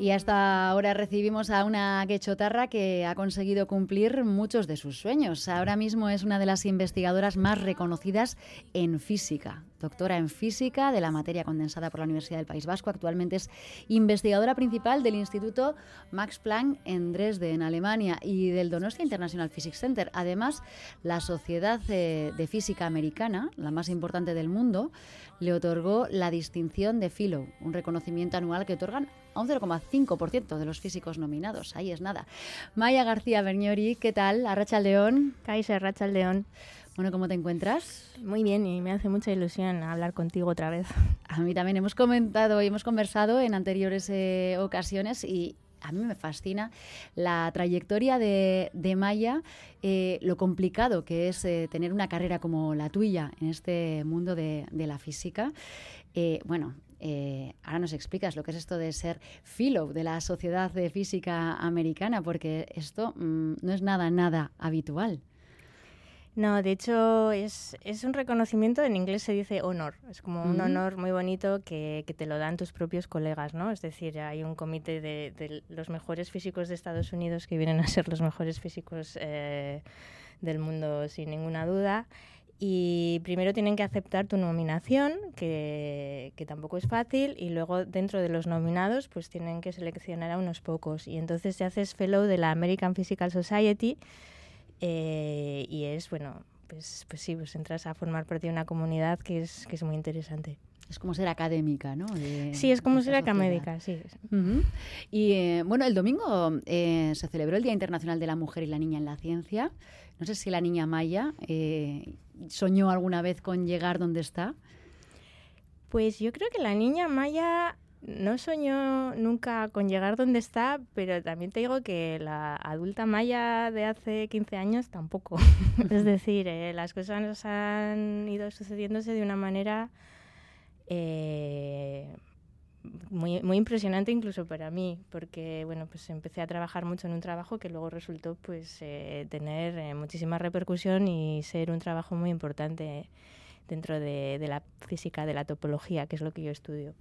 Y hasta ahora recibimos a una quechotarra que ha conseguido cumplir muchos de sus sueños. Ahora mismo es una de las investigadoras más reconocidas en física. Doctora en física de la materia condensada por la Universidad del País Vasco. Actualmente es investigadora principal del Instituto Max Planck en Dresde, en Alemania, y del Donostia International Physics Center. Además, la Sociedad eh, de Física Americana, la más importante del mundo, le otorgó la distinción de Philo, un reconocimiento anual que otorgan a un 0,5% de los físicos nominados. Ahí es nada. Maya García Berniori, ¿qué tal? Arracha León. Kaiser, Arracha León. Bueno, ¿cómo te encuentras? Muy bien y me hace mucha ilusión hablar contigo otra vez. A mí también hemos comentado y hemos conversado en anteriores eh, ocasiones y a mí me fascina la trayectoria de, Maya, eh, lo complicado que es eh, tener una carrera como la tuya en este mundo de, la física. Eh, bueno, ahora nos explicas lo que es esto de ser fellow de la Sociedad de Física Americana, porque esto mm, no es nada, nada habitual. No, de hecho es, es, un reconocimiento, en inglés se dice honor, es como un honor muy bonito que, que, te lo dan tus propios colegas, ¿no? Es decir, hay un comité de, de, los mejores físicos de Estados Unidos que vienen a ser los mejores físicos eh, del mundo sin ninguna duda. Y primero tienen que aceptar tu nominación, que, que, tampoco es fácil, y luego dentro de los nominados pues tienen que seleccionar a unos pocos. Y entonces te haces fellow de la American Physical Society, eh, y es, bueno, pues, pues sí, pues entras a formar parte de una comunidad que es, que es muy interesante. Es como ser académica, ¿no? sí, es como ser académica, sí. Y eh, bueno, el domingo eh, se celebró el Día Internacional de la Mujer y la Niña en la Ciencia. No sé si la niña Maya soñó alguna vez con llegar donde está. Pues yo creo que la niña Maya no soñó nunca con llegar donde está, pero también te digo que la adulta maya de hace 15 años tampoco. es decir, eh, las cosas han ido sucediéndose de una manera eh, muy, muy impresionante incluso para mí, porque bueno, pues empecé a trabajar mucho en un trabajo que luego resultó pues eh, tener muchísima repercusión y ser un trabajo muy importante dentro de la física de la topología, que es lo que yo estudio.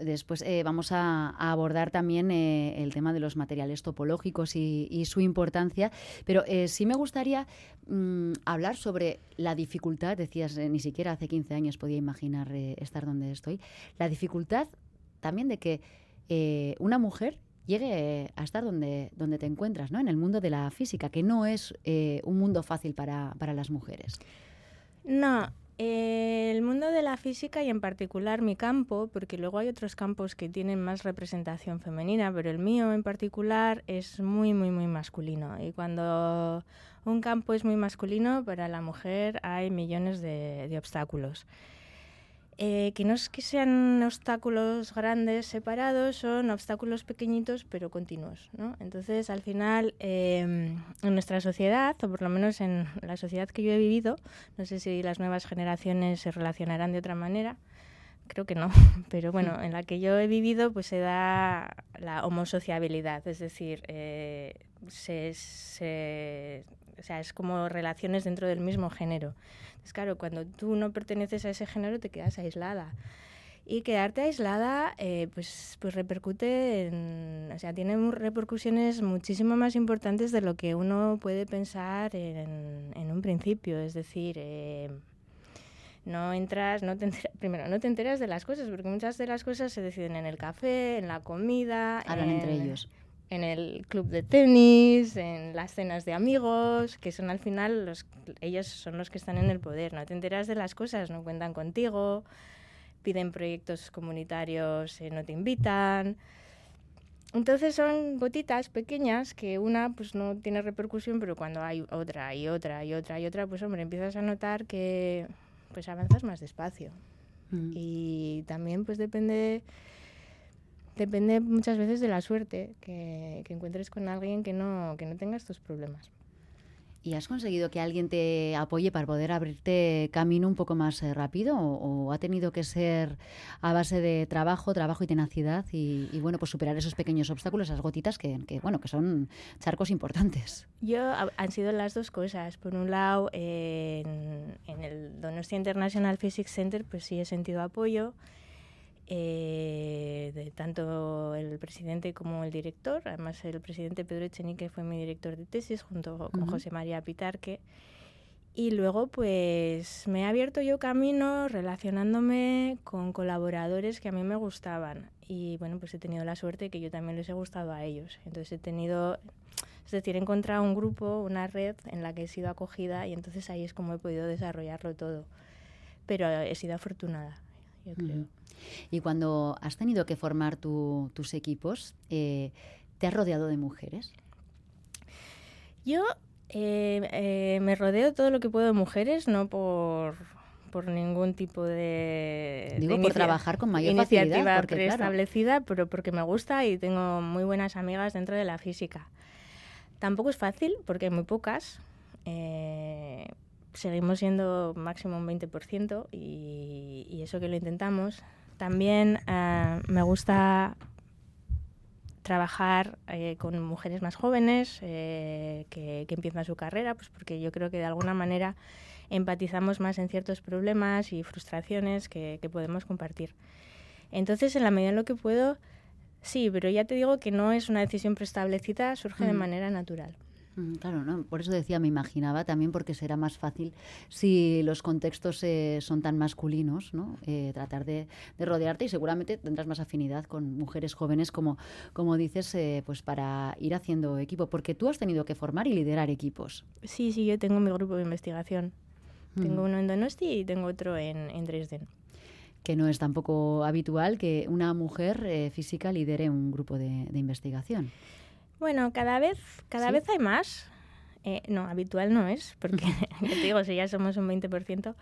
Después eh, vamos a, abordar también eh, el tema de los materiales topológicos y, su importancia, pero eh, sí me gustaría mm, hablar sobre la dificultad, decías, ni siquiera hace 15 años podía imaginar estar donde estoy, la dificultad también de que una mujer llegue a estar donde, donde te encuentras, ¿no? en el mundo de la física, que no es un mundo fácil para, para las mujeres. No, el mundo de la física y en particular mi campo, porque luego hay otros campos que tienen más representación femenina, pero el mío en particular es muy, muy, muy masculino. Y cuando un campo es muy masculino, para la mujer hay millones de, obstáculos. Eh, que no es que sean obstáculos grandes separados, son obstáculos pequeñitos pero continuos. ¿no? Entonces, al final, em, en nuestra sociedad, o por lo menos en la sociedad que yo he vivido, no sé si las nuevas generaciones se relacionarán de otra manera, creo que no, pero bueno, en la que yo he vivido, pues se da la homosociabilidad, es decir, eh, se, se, o sea, es como relaciones dentro del mismo género. Es claro, cuando tú no perteneces a ese género te quedas aislada. Y quedarte aislada, eh, pues, pues repercute en, o sea, tiene repercusiones muchísimo más importantes de lo que uno puede pensar en, en un principio. Es decir, eh, no entras, no te enteras, primero, no te enteras de las cosas, porque muchas de las cosas se deciden en el café, en la comida. Hablan entre ellos en el club de tenis, en las cenas de amigos, que son al final los, ellos son los que están en el poder. No te enteras de las cosas, no cuentan contigo, piden proyectos comunitarios, eh, no te invitan. Entonces son gotitas pequeñas que una pues no tiene repercusión, pero cuando hay otra y otra y otra y otra, pues hombre, empiezas a notar que pues avanzas más despacio. Mm. Y también pues depende depende muchas veces de la suerte que, encuentres con alguien que no, que no tenga estos problemas. ¿Y has conseguido que alguien te apoye para poder abrirte camino un poco más eh, rápido? O, ha tenido que ser a base de trabajo, trabajo y tenacidad y, bueno, pues superar esos pequeños obstáculos, esas gotitas que, bueno, que son charcos importantes? Yo han sido las dos cosas. Por un lado, en, en el Donostia International Physics Center, pues sí he sentido apoyo eh, de tanto el presidente como el director. Además, el presidente Pedro Echenique fue mi director de tesis junto con José María Pitarque. Y luego, pues me he abierto yo camino relacionándome con colaboradores que a mí me gustaban. Y bueno, pues he tenido la suerte que yo también les he gustado a ellos. Entonces he tenido, es decir, he encontrado un grupo, una red en la que he sido acogida y entonces ahí es como he podido desarrollarlo todo. Pero he sido afortunada, yo creo. Y cuando has tenido que formar tus equipos, eh, ¿te has rodeado de mujeres? Yo eh, eh, me rodeo todo lo que puedo de mujeres, no por, por ningún tipo de... Digo, por trabajar con mayor iniciativa porque, preestablecida, pero porque me gusta y tengo muy buenas amigas dentro de la física. Tampoco es fácil, porque hay muy pocas. Seguimos siendo máximo un 20% y, y eso que lo intentamos. También eh, me gusta trabajar eh, con mujeres más jóvenes eh, que, empiezan su carrera, pues porque yo creo que de alguna manera empatizamos más en ciertos problemas y frustraciones que, podemos compartir. Entonces, en la medida en lo que puedo, sí, pero ya te digo que no es una decisión preestablecida, surge de manera natural. Claro, ¿no? por eso decía, me imaginaba también porque será más fácil si los contextos eh, son tan masculinos, ¿no? Eh, tratar de, rodearte y seguramente tendrás más afinidad con mujeres jóvenes, como, como dices, eh, pues para ir haciendo equipo, porque tú has tenido que formar y liderar equipos. Sí, sí, yo tengo mi grupo de investigación. Tengo uno en Donosti y tengo otro en, Dresden que no es tampoco habitual que una mujer física lidere un grupo de, de investigación. Bueno, cada vez, cada vez hay más. Eh, no, habitual no es, porque te digo, si ya somos un 20%.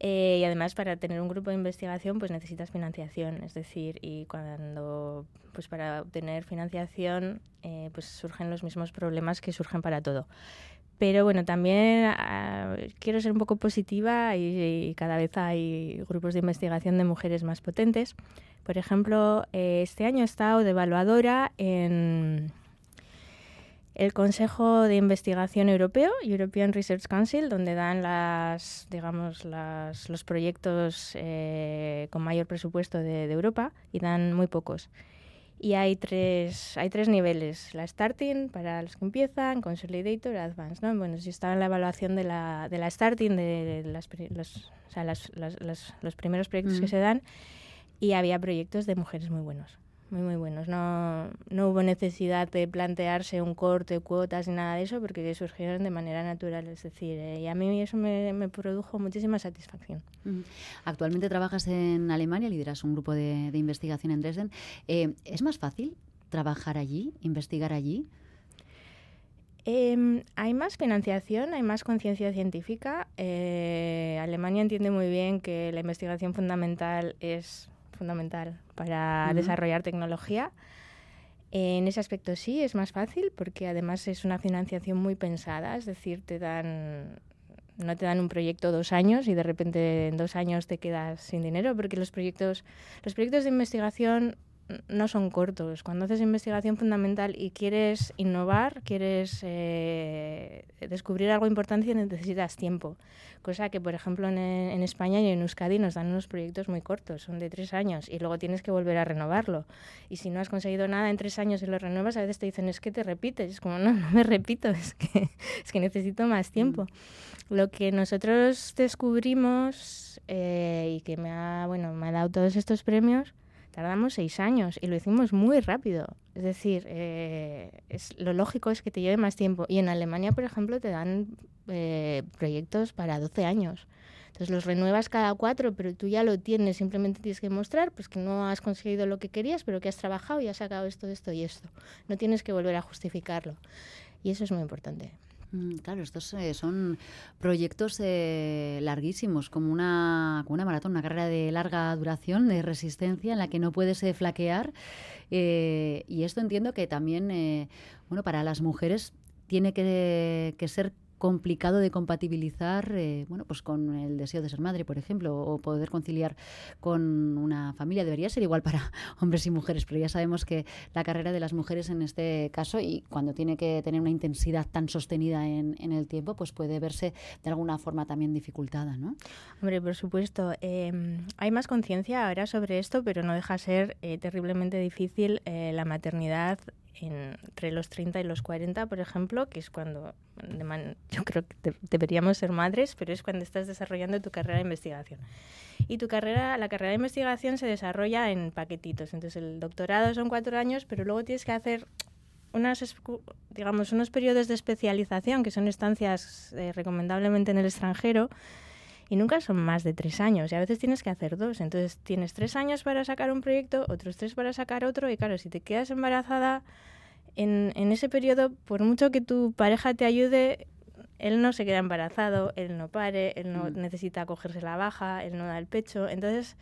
Eh, y además para tener un grupo de investigación pues necesitas financiación, es decir, y cuando pues para obtener financiación eh, pues surgen los mismos problemas que surgen para todo. Pero bueno, también ah, quiero ser un poco positiva y, cada vez hay grupos de investigación de mujeres más potentes. Por ejemplo, este año he estado de evaluadora en el Consejo de Investigación Europeo, European Research Council, donde dan las, digamos, las, los proyectos eh, con mayor presupuesto de, Europa y dan muy pocos. Y hay tres, hay tres niveles, la Starting para los que empiezan, Consolidator, Advanced. ¿no? Bueno, yo estaba en la evaluación de la, de la Starting, de las, los, o sea, las, los primeros proyectos que se dan, y había proyectos de mujeres muy buenos muy muy buenos. No, no hubo necesidad de plantearse un corte, cuotas ni nada de eso porque surgieron de manera natural. Es decir, eh, y a mí eso me, me produjo muchísima satisfacción. Actualmente trabajas en Alemania, lideras un grupo de, de investigación en Dresden. Eh, ¿Es más fácil trabajar allí, investigar allí? Em, hay más financiación, hay más conciencia científica. Eh, Alemania entiende muy bien que la investigación fundamental es fundamental para desarrollar tecnología. En ese aspecto sí, es más fácil porque además es una financiación muy pensada, es decir, te dan no te dan un proyecto dos años y de repente en dos años te quedas sin dinero porque los proyectos los proyectos de investigación no son cortos. Cuando haces investigación fundamental y quieres innovar, quieres eh, descubrir algo importante, necesitas tiempo. Cosa que, por ejemplo, en, España y en Euskadi nos dan unos proyectos muy cortos, son de tres años, y luego tienes que volver a renovarlo. Y si no has conseguido nada en tres años y lo renuevas, a veces te dicen, es que te repites. Es como, no, no me repito, es que, es que necesito más tiempo. Mm. Lo que nosotros descubrimos eh, y que me ha, bueno, me ha dado todos estos premios Tardamos seis años y lo hicimos muy rápido. Es decir, eh, es, lo lógico es que te lleve más tiempo. Y en Alemania, por ejemplo, te dan eh, proyectos para 12 años. Entonces los renuevas cada cuatro, pero tú ya lo tienes, simplemente tienes que mostrar pues, que no has conseguido lo que querías, pero que has trabajado y has sacado esto, esto y esto. No tienes que volver a justificarlo. Y eso es muy importante. Mm, claro, estos eh, son proyectos eh, larguísimos, como una, una maratón, una carrera de larga duración, de resistencia, en la que no puedes eh, flaquear. y esto entiendo que también, bueno, para las mujeres tiene que, ser complicado de compatibilizar eh, bueno, pues con el deseo de ser madre, por ejemplo, o poder conciliar con una familia. Debería ser igual para hombres y mujeres, pero ya sabemos que la carrera de las mujeres en este caso, y cuando tiene que tener una intensidad tan sostenida en, el tiempo, pues puede verse de alguna forma también dificultada, ¿no? Hombre, por supuesto. Em, hay más conciencia ahora sobre esto, pero no deja ser eh, terriblemente difícil eh, la maternidad entre los 30 y los 40, por ejemplo, que es cuando yo creo que deberíamos ser madres, pero es cuando estás desarrollando tu carrera de investigación. Y tu carrera, la carrera de investigación se desarrolla en paquetitos. Entonces el doctorado son cuatro años, pero luego tienes que hacer unas, digamos, unos periodos de especialización, que son estancias eh, recomendablemente en el extranjero, y nunca son más de tres años y a veces tienes que hacer dos. Entonces tienes tres años para sacar un proyecto, otros tres para sacar otro y claro, si te quedas embarazada en, en ese periodo, por mucho que tu pareja te ayude, él no se queda embarazado, él no pare, él no mm. necesita cogerse la baja, él no da el pecho. Entonces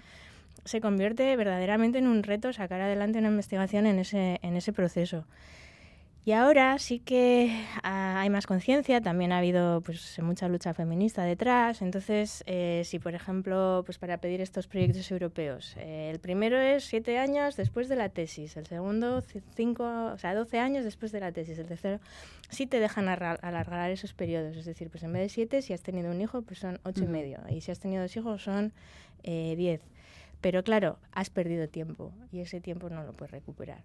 se convierte verdaderamente en un reto sacar adelante una investigación en ese, en ese proceso. Y ahora sí que ah, hay más conciencia, también ha habido pues, mucha lucha feminista detrás. Entonces, eh, si por ejemplo, pues para pedir estos proyectos europeos, eh, el primero es siete años después de la tesis, el segundo cinco, o sea, doce años después de la tesis, el tercero sí te dejan alargar esos periodos. Es decir, pues en vez de siete, si has tenido un hijo, pues son ocho y medio. Y si has tenido dos hijos, son eh, diez. Pero claro, has perdido tiempo y ese tiempo no lo puedes recuperar.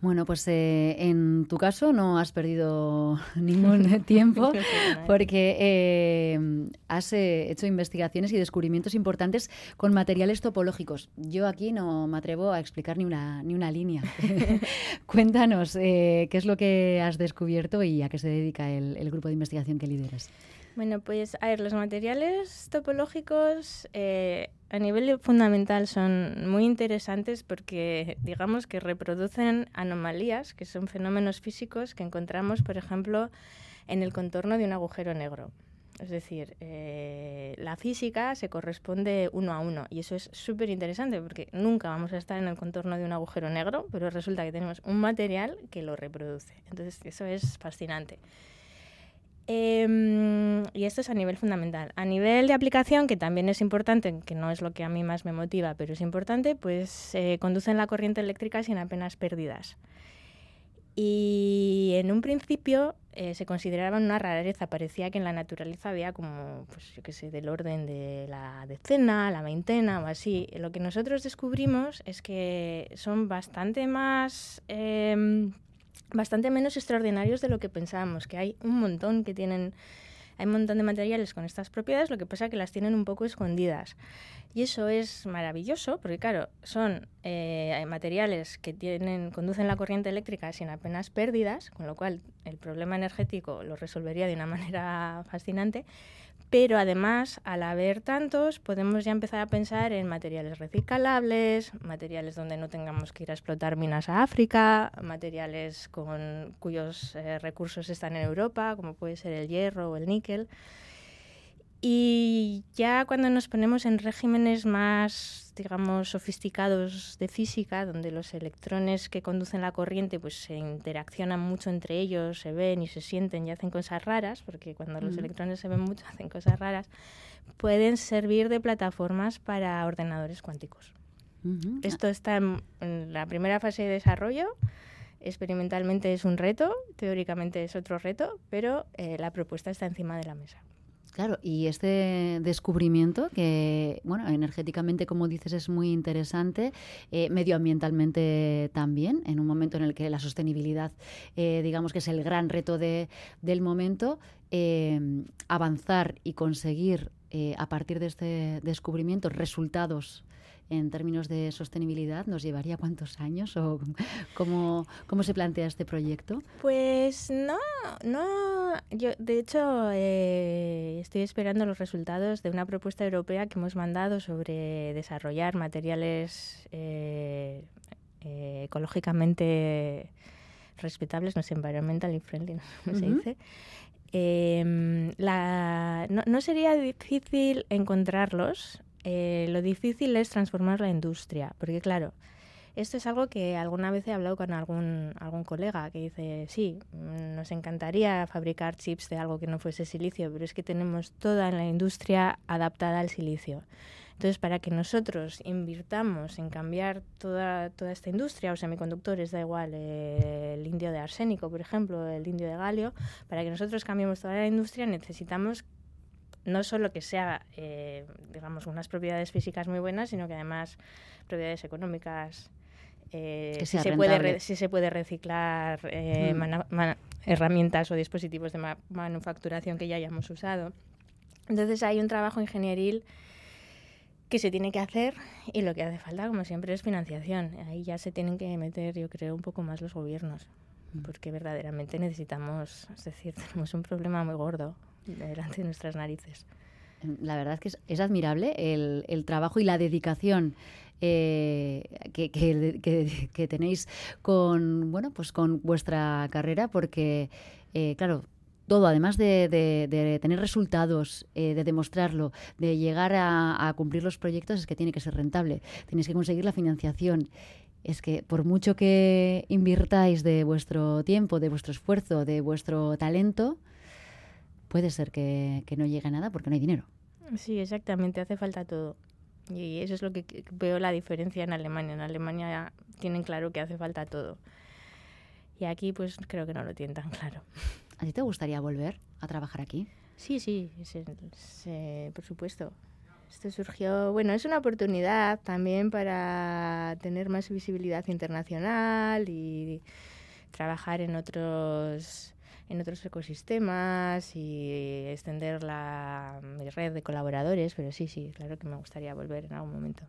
Bueno, pues eh, en tu caso no has perdido ningún tiempo porque eh, has eh, hecho investigaciones y descubrimientos importantes con materiales topológicos. Yo aquí no me atrevo a explicar ni una, ni una línea. Cuéntanos qué es lo que has descubierto y a qué se dedica el grupo de investigación que lideras. Bueno, pues a ver, los materiales topológicos eh, a nivel fundamental son muy interesantes porque digamos que reproducen anomalías, que son fenómenos físicos que encontramos, por ejemplo, en el contorno de un agujero negro. Es decir, eh, la física se corresponde uno a uno y eso es súper interesante porque nunca vamos a estar en el contorno de un agujero negro, pero resulta que tenemos un material que lo reproduce. Entonces, eso es fascinante. Em, y esto es a nivel fundamental. A nivel de aplicación, que también es importante, que no es lo que a mí más me motiva, pero es importante, pues eh, conducen la corriente eléctrica sin apenas pérdidas. Y en un principio eh, se consideraban una rareza, parecía que en la naturaleza había como, pues yo qué sé, del orden de la decena, la veintena o así. Lo que nosotros descubrimos es que son bastante más... Bastante menos extraordinarios de lo que pensábamos, que hay un montón que tienen, hay un montón de materiales con estas propiedades, lo que pasa es que las tienen un poco escondidas. Y eso es maravilloso, porque claro, son eh, materiales que tienen, conducen la corriente eléctrica sin apenas pérdidas, con lo cual el problema energético lo resolvería de una manera fascinante, pero además, al haber tantos, podemos ya empezar a pensar en materiales reciclables, materiales donde no tengamos que ir a explotar minas a África, materiales con, cuyos eh, recursos están en Europa, como puede ser el hierro o el níquel. Y ya cuando nos ponemos en regímenes más, digamos, sofisticados de física, donde los electrones que conducen la corriente pues se interaccionan mucho entre ellos, se ven y se sienten y hacen cosas raras, porque cuando los electrones se ven mucho hacen cosas raras, pueden servir de plataformas para ordenadores cuánticos. Esto está en, la primera fase de desarrollo. Experimentalmente es un reto, teóricamente es otro reto, pero eh, la propuesta está encima de la mesa. Claro, y este descubrimiento, que bueno, energéticamente, como dices, es muy interesante, eh, medioambientalmente también, en un momento en el que la sostenibilidad, eh, digamos que es el gran reto de, del momento, eh, avanzar y conseguir a partir de este descubrimiento resultados en términos de sostenibilidad nos llevaría cuántos años o cómo, cómo se plantea este proyecto? Pues no, no, yo de hecho eh, estoy esperando los resultados de una propuesta europea que hemos mandado sobre desarrollar materiales eh, eh, ecológicamente respetables, no sé, environmentally friendly, no se dice. Em, la, no, no, sería difícil encontrarlos eh, lo difícil es transformar la industria, porque claro, Esto es algo que alguna vez he hablado con algún, algún colega que dice, sí, mm, nos encantaría fabricar chips de algo que no fuese silicio, pero es que tenemos toda la industria adaptada al silicio. Entonces, para que nosotros invirtamos en cambiar toda, toda esta industria, o semiconductores, da igual, eh, el indio de arsénico, por ejemplo, el indio de galio, para que nosotros cambiemos toda la industria necesitamos no solo que sea, eh, digamos, unas propiedades físicas muy buenas, sino que además propiedades económicas. Eh, si, se puede si se puede reciclar eh, mm. herramientas o dispositivos de manufacturación que ya hayamos usado. Entonces hay un trabajo ingenieril que se tiene que hacer y lo que hace falta, como siempre, es financiación. Ahí ya se tienen que meter, yo creo, un poco más los gobiernos, mm. porque verdaderamente necesitamos, es decir, tenemos un problema muy gordo delante de nuestras narices. La verdad es que es, admirable el, el, trabajo y la dedicación eh, que, que, tenéis con bueno pues con vuestra carrera porque eh, claro todo, además de, de, tener resultados, eh, de demostrarlo, de llegar a, a, cumplir los proyectos, es que tiene que ser rentable. Tenéis que conseguir la financiación. Es que por mucho que invirtáis de vuestro tiempo, de vuestro esfuerzo, de vuestro talento, puede ser que, no llegue a nada porque no hay dinero. Sí, exactamente, hace falta todo. Y eso es lo que veo la diferencia en Alemania. En Alemania tienen claro que hace falta todo. Y aquí pues creo que no lo tienen tan claro. ¿A ti te gustaría volver a trabajar aquí? Sí, sí, por supuesto. Esto surgió, bueno, es una oportunidad también para tener más visibilidad internacional y trabajar en otros en otros ecosistemas y extender la, mi red de colaboradores, pero sí, sí, claro que me gustaría volver en algún momento.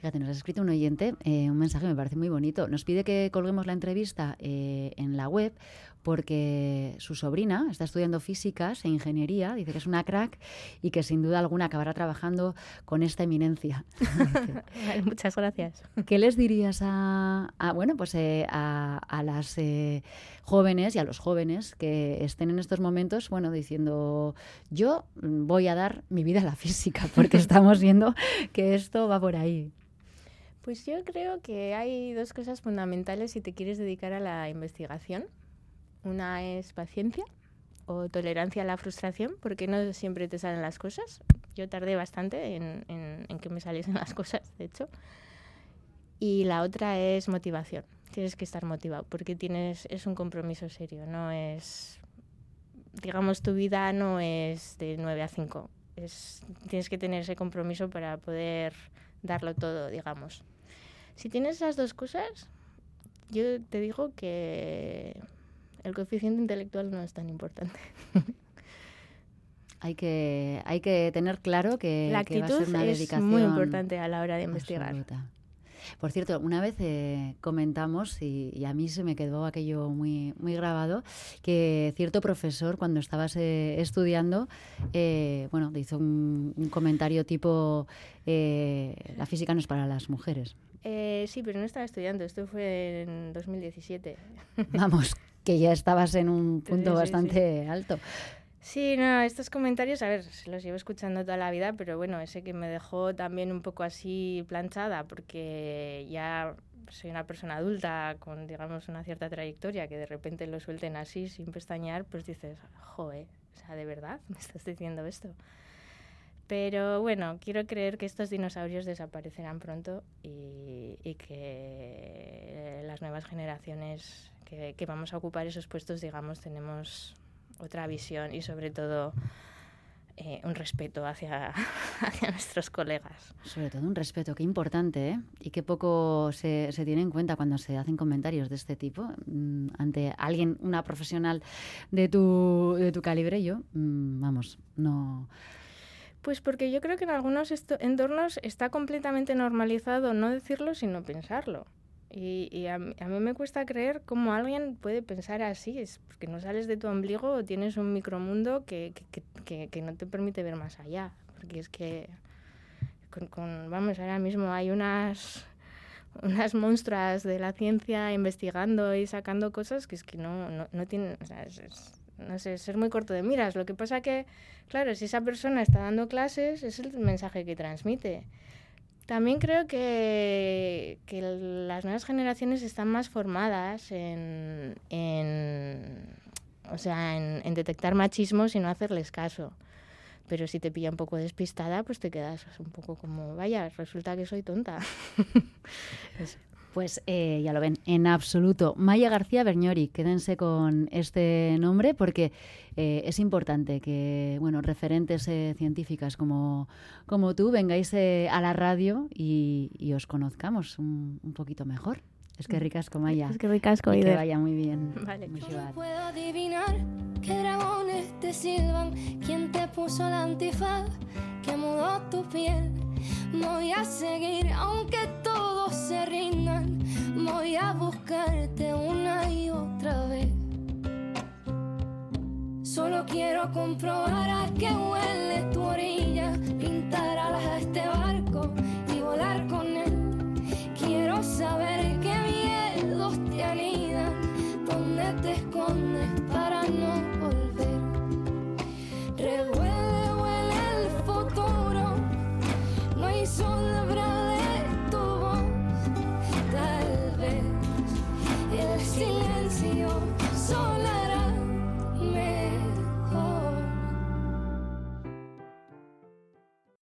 Fíjate, nos ha escrito un oyente eh, un mensaje me parece muy bonito. Nos pide que colguemos la entrevista eh, en la web porque su sobrina está estudiando físicas e ingeniería, dice que es una crack y que sin duda alguna acabará trabajando con esta eminencia. Muchas gracias. ¿Qué les dirías a, bueno, pues, eh, a, las eh, jóvenes y a los jóvenes que estén en estos momentos, bueno, diciendo yo voy a dar mi vida a la física porque estamos viendo que esto va por ahí? Pues yo creo que hay dos cosas fundamentales si te quieres dedicar a la investigación. Una es paciencia o tolerancia a la frustración, porque no siempre te salen las cosas. Yo tardé bastante en, en, que me saliesen las cosas, de hecho. Y la otra es motivación. Tienes que estar motivado, porque tienes, es un compromiso serio, no es, digamos, tu vida no es de 9 a 5. Es, tienes que tener ese compromiso para poder darlo todo, digamos. Si tienes esas dos cosas, yo te digo que el coeficiente intelectual no es tan importante. hay que, hay que tener claro que, la actitud va a ser una es muy importante a la hora de investigar. Por cierto, una vez eh, comentamos, y, a mí se me quedó aquello muy, muy grabado, que cierto profesor, cuando estabas eh, estudiando, eh, bueno, te hizo un, un comentario tipo, la física no es para las mujeres. sí, pero no estaba estudiando, esto fue en 2017. Vamos, que ya estabas en un punto bastante alto. Sí, no, estos comentarios, a ver, los llevo escuchando toda la vida, pero bueno, ese que me dejó también un poco así planchada, porque ya soy una persona adulta con, digamos, una cierta trayectoria, que de repente lo suelten así, sin pestañear, pues dices, joe, o sea, ¿de verdad me estás diciendo esto? Pero bueno, quiero creer que estos dinosaurios desaparecerán pronto y, y que las nuevas generaciones que, vamos a ocupar esos puestos, digamos, tenemos otra visión y sobre todo eh, un respeto hacia, hacia nuestros colegas. Sobre todo un respeto, qué importante, ¿eh? Y qué poco se, se, tiene en cuenta cuando se hacen comentarios de este tipo mm, ante alguien, una profesional de tu, de tu calibre. Yo, mm, vamos, no... Pues porque yo creo que en algunos entornos está completamente normalizado no decirlo, sino pensarlo. Y, a, mí me cuesta creer cómo alguien puede pensar así, es porque no sales de tu ombligo tienes un micromundo que, que, que, no te permite ver más allá. Porque es que, vamos, ahora mismo hay unas, unas monstruas de la ciencia investigando y sacando cosas que es que no, no, no tienen, o sea, no sé, ser muy corto de miras. Lo que pasa que, claro, si esa persona está dando clases, es el mensaje que transmite También creo que, las nuevas generaciones están más formadas en, o sea, en, detectar machismos y no hacerles caso. Pero si te pilla un poco despistada, pues te quedas un poco como, vaya, resulta que soy tonta. Pues eh, ya lo ven, en absoluto. Maya García Berñori, quédense con este nombre porque eh, es importante que bueno, referentes eh, científicas como, como tú vengáis a la radio y, os conozcamos un, poquito mejor. Es que ricasco, Maya. Es que ricasco, y que vaya muy bien. Vale. no puedo adivinar qué dragones te silban, quién te puso la antifaz, que mudó tu piel. Voy a seguir aunque todos se rindan, voy a buscarte una y otra vez. Solo quiero comprobar a qué huele tu orilla, pintar alas a este barco y volar con él. Quiero saber